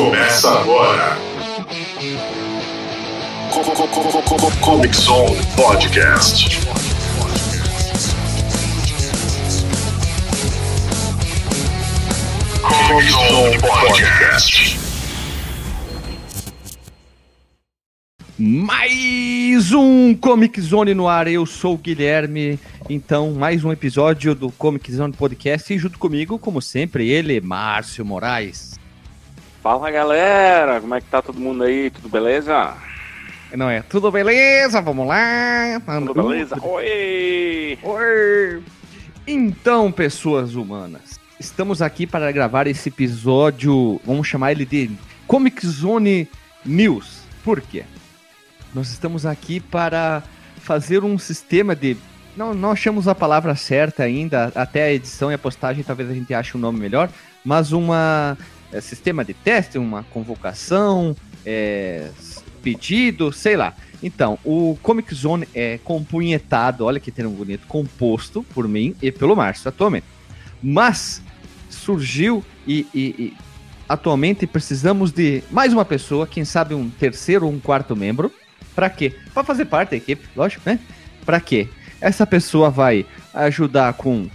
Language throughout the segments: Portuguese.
Começa agora. Comic Zone Podcast. Comic Zone Podcast. Mais um Comic Zone no ar, eu sou o Guilherme. Então, mais um episódio do Comic Zone Podcast e junto comigo, como sempre, ele, Márcio Moraes. Fala galera, como é que tá todo mundo aí? Tudo beleza? Não é? Tudo beleza? Vamos lá. Tudo beleza? Oi! Oi! Então, pessoas humanas, estamos aqui para gravar esse episódio, vamos chamar ele de Comic Zone News. Por quê? Nós estamos aqui para fazer um sistema de. Não, não achamos a palavra certa ainda, até a edição e a postagem talvez a gente ache um nome melhor, mas uma é, sistema de teste, uma convocação, é, pedido, sei lá. Então, o Comic Zone é compunhetado, olha que termo bonito, composto por mim e pelo Márcio atualmente. Mas surgiu e, e, e atualmente precisamos de mais uma pessoa, quem sabe um terceiro ou um quarto membro. Para quê? Para fazer parte da equipe, lógico, né? Para quê? Essa pessoa vai ajudar com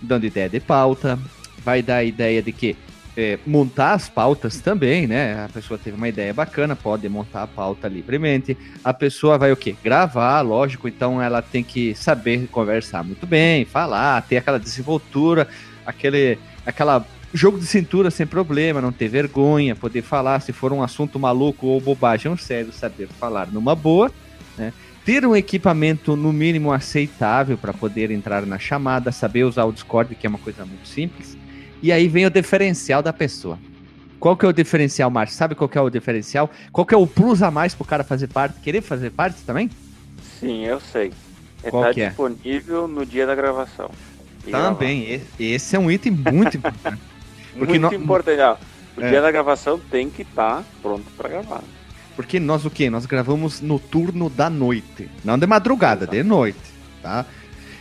dando ideia de pauta, vai dar ideia de que é, montar as pautas também, né? A pessoa teve uma ideia bacana, pode montar a pauta livremente. A pessoa vai o quê? Gravar, lógico, então ela tem que saber conversar muito bem, falar, ter aquela desenvoltura, aquele aquela jogo de cintura sem problema, não ter vergonha, poder falar se for um assunto maluco ou bobagem sério, saber falar numa boa, né? Ter um equipamento no mínimo aceitável para poder entrar na chamada, saber usar o Discord, que é uma coisa muito simples e aí vem o diferencial da pessoa. Qual que é o diferencial, Márcio? Sabe qual que é o diferencial? Qual que é o plus a mais pro cara fazer parte? Querer fazer parte também? Sim, eu sei. É qual que é? disponível no dia da gravação. E também, gravar. esse é um item muito importante. Muito no... importante. Ó, o é. dia da gravação tem que estar tá pronto para gravar. Porque nós o quê? Nós gravamos no turno da noite. Não de madrugada, Exato. de noite, tá?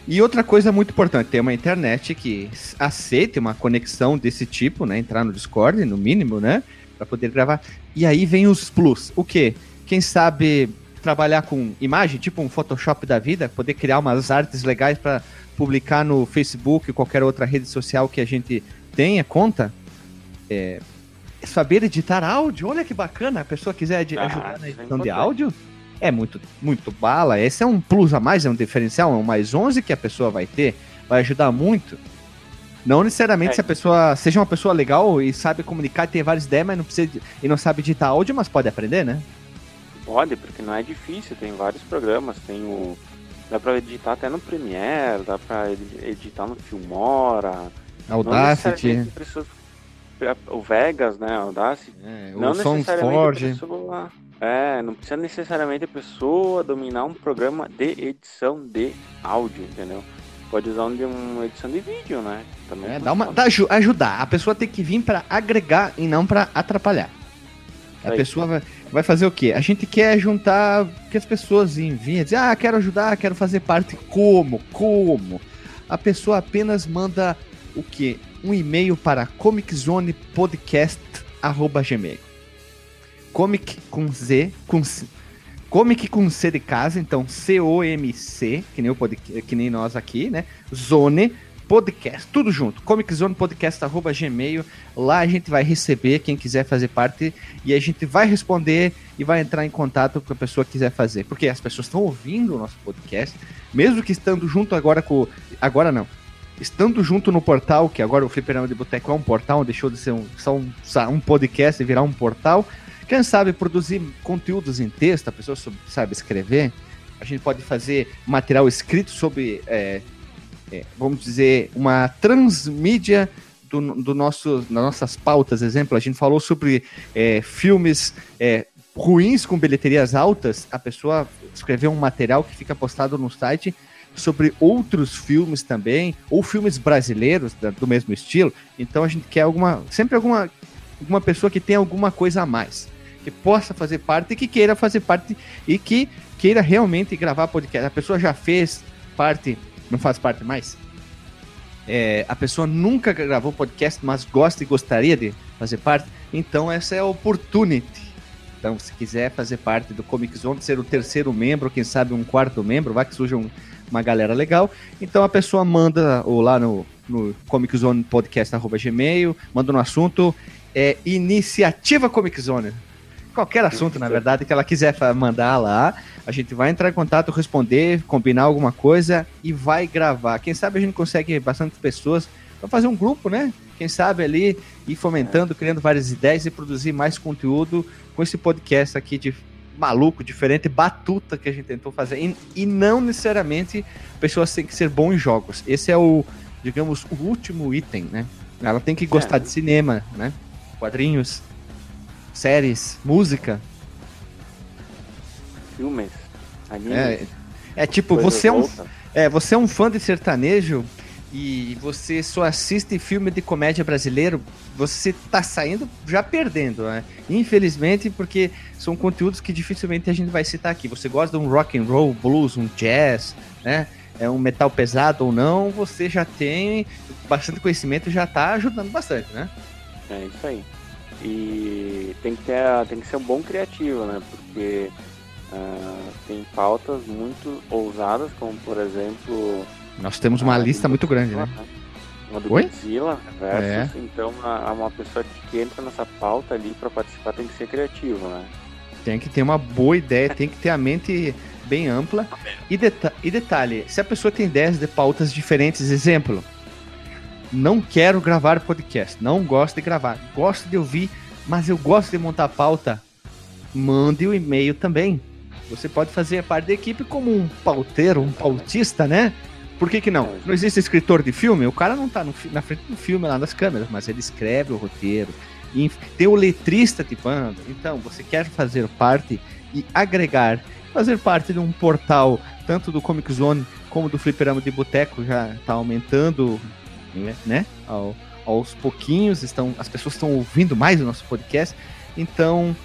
E outra coisa muito importante, ter uma internet que aceite uma conexão desse tipo, né? Entrar no Discord, no mínimo, né? Para poder gravar. E aí vem os plus. O quê? Quem sabe trabalhar com imagem, tipo um Photoshop da vida, poder criar umas artes legais para publicar no Facebook ou qualquer outra rede social que a gente tenha conta. É, saber editar áudio, olha que bacana. A pessoa quiser ah, ajudar na edição de áudio, é muito, muito bala. Esse é um plus a mais, é um diferencial, é um mais 11 que a pessoa vai ter, vai ajudar muito. Não necessariamente é. se a pessoa seja uma pessoa legal e sabe comunicar, tem várias ideias, mas não precisa e não sabe editar áudio, mas pode aprender, né? Pode, porque não é difícil, tem vários programas, tem o dá para editar até no Premiere, dá para editar no Filmora, Audacity, o Vegas, né, Audacity. É, o não necessariamente pessoa é, não precisa necessariamente a pessoa dominar um programa de edição de áudio, entendeu? Pode usar um de uma edição de vídeo, né? Também é, dá uma, dá, ajudar. A pessoa tem que vir para agregar e não para atrapalhar. A Aí. pessoa vai, vai, fazer o quê? A gente quer juntar que as pessoas enviem, dizer, ah, quero ajudar, quero fazer parte. Como? Como? A pessoa apenas manda o quê? Um e-mail para comiczonepodcast.gmail Comic com Z, com Comic com C de casa, então C-O-M-C, que nem, o que nem nós aqui, né? Zone Podcast, tudo junto. Comic Zone Podcast, arroba gmail. Lá a gente vai receber quem quiser fazer parte e a gente vai responder e vai entrar em contato com a pessoa que quiser fazer. Porque as pessoas estão ouvindo o nosso podcast, mesmo que estando junto agora com. Agora não. Estando junto no portal, que agora o Fliperama de Boteco é um portal, deixou de ser um, só um, um podcast e virar um portal. Quem sabe produzir conteúdos em texto, a pessoa sabe escrever, a gente pode fazer material escrito sobre, é, é, vamos dizer, uma transmídia do, do nosso, das nossas pautas. Exemplo, a gente falou sobre é, filmes é, ruins com bilheterias altas, a pessoa escreveu um material que fica postado no site sobre outros filmes também, ou filmes brasileiros do mesmo estilo. Então a gente quer alguma, sempre alguma, alguma pessoa que tenha alguma coisa a mais que possa fazer parte e que queira fazer parte e que queira realmente gravar podcast. A pessoa já fez parte, não faz parte mais? é, a pessoa nunca gravou podcast, mas gosta e gostaria de fazer parte, então essa é a opportunity. Então, se quiser fazer parte do Comic Zone, ser o terceiro membro, quem sabe um quarto membro, vai que surja um, uma galera legal. Então a pessoa manda ou lá no, no Comic Zone Podcast Gmail, manda no assunto é, Iniciativa Comic Zone. Qualquer assunto, na verdade, que ela quiser mandar lá, a gente vai entrar em contato, responder, combinar alguma coisa e vai gravar. Quem sabe a gente consegue bastante pessoas para fazer um grupo, né? Quem sabe ali ir fomentando, criando várias ideias e produzir mais conteúdo com esse podcast aqui de maluco, diferente, batuta que a gente tentou fazer. E, e não necessariamente pessoas têm que ser bons em jogos. Esse é o, digamos, o último item, né? Ela tem que gostar é. de cinema, né? Quadrinhos, séries, música. Filmes, animes. É, é tipo, você é, um, é, você é um fã de sertanejo e você só assiste filme de comédia brasileiro, você tá saindo já perdendo, né? Infelizmente, porque são conteúdos que dificilmente a gente vai citar aqui. Você gosta de um rock and roll, blues, um jazz, né? É um metal pesado ou não, você já tem bastante conhecimento, já tá ajudando bastante, né? É isso aí. E tem que, ter, tem que ser um bom criativo, né? Porque uh, tem pautas muito ousadas, como por exemplo. Nós temos uma lista muito grande, né? Uma do Oi? Godzilla versus, é. então uma, uma pessoa que entra nessa pauta ali para participar tem que ser criativo, né? Tem que ter uma boa ideia, tem que ter a mente bem ampla. E, deta e detalhe, se a pessoa tem ideias de pautas diferentes, exemplo, não quero gravar podcast, não gosto de gravar, gosto de ouvir, mas eu gosto de montar pauta, mande o um e-mail também. Você pode fazer parte da equipe como um pauteiro, um pautista, né? Por que, que não? Não existe escritor de filme? O cara não tá no, na frente do filme lá nas câmeras, mas ele escreve o roteiro. tem o letrista de banda. Então, você quer fazer parte e agregar, fazer parte de um portal, tanto do Comic Zone como do Fliperama de Boteco, já está aumentando né? Ao, aos pouquinhos, estão, as pessoas estão ouvindo mais o nosso podcast. Então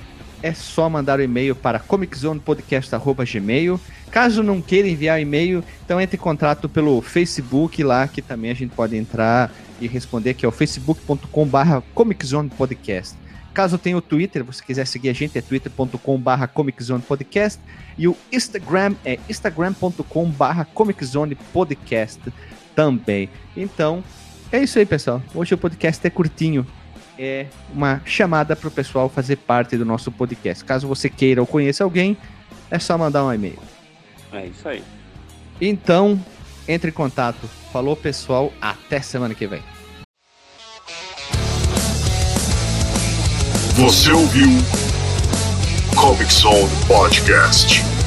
é só mandar o um e-mail para comiczonepodcast.gmail. Caso não queira enviar e-mail, então entre em contato pelo Facebook lá, que também a gente pode entrar e responder, que é o facebook.com.br comiczonepodcast. Caso tenha o Twitter, você quiser seguir a gente, é twitter.com.br comiczonepodcast. E o Instagram é instagram.com.br comiczonepodcast também. Então, é isso aí, pessoal. Hoje o podcast é curtinho. É uma chamada para o pessoal fazer parte do nosso podcast. Caso você queira ou conheça alguém, é só mandar um e-mail. É isso aí. Então, entre em contato. Falou, pessoal. Até semana que vem. Você ouviu Comic Zone Podcast.